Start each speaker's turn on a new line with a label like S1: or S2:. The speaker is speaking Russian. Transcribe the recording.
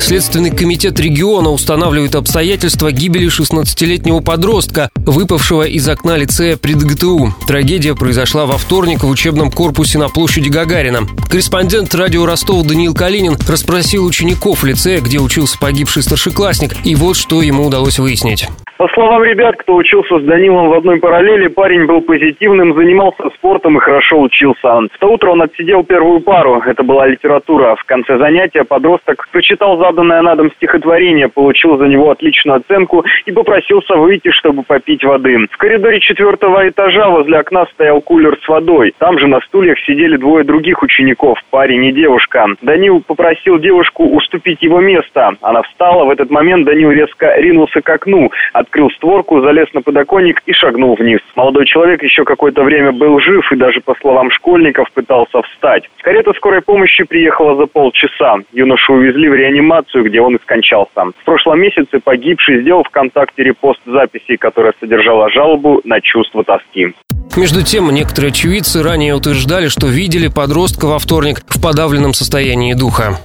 S1: Следственный комитет региона устанавливает обстоятельства гибели 16-летнего подростка, выпавшего из окна лицея при ДГТУ. Трагедия произошла во вторник в учебном корпусе на площади Гагарина. Корреспондент радио Ростова Даниил Калинин расспросил учеников лицея, где учился погибший старшеклассник, и вот что ему удалось выяснить.
S2: По словам ребят, кто учился с Данилом в одной параллели, парень был позитивным, занимался спортом и хорошо учился. В то утро он отсидел первую пару, это была литература. В конце занятия подросток прочитал заданное на дом стихотворение, получил за него отличную оценку и попросился выйти, чтобы попить воды. В коридоре четвертого этажа возле окна стоял кулер с водой. Там же на стульях сидели двое других учеников, парень и девушка. Данил попросил девушку уступить его место. Она встала, в этот момент Данил резко ринулся к окну, открыл створку, залез на подоконник и шагнул вниз. Молодой человек еще какое-то время был жив и даже, по словам школьников, пытался встать. Карета скорой помощи приехала за полчаса. Юношу увезли в реанимацию, где он и скончался. В прошлом месяце погибший сделал ВКонтакте репост записи, которая содержала жалобу на чувство тоски.
S1: Между тем, некоторые очевидцы ранее утверждали, что видели подростка во вторник в подавленном состоянии духа.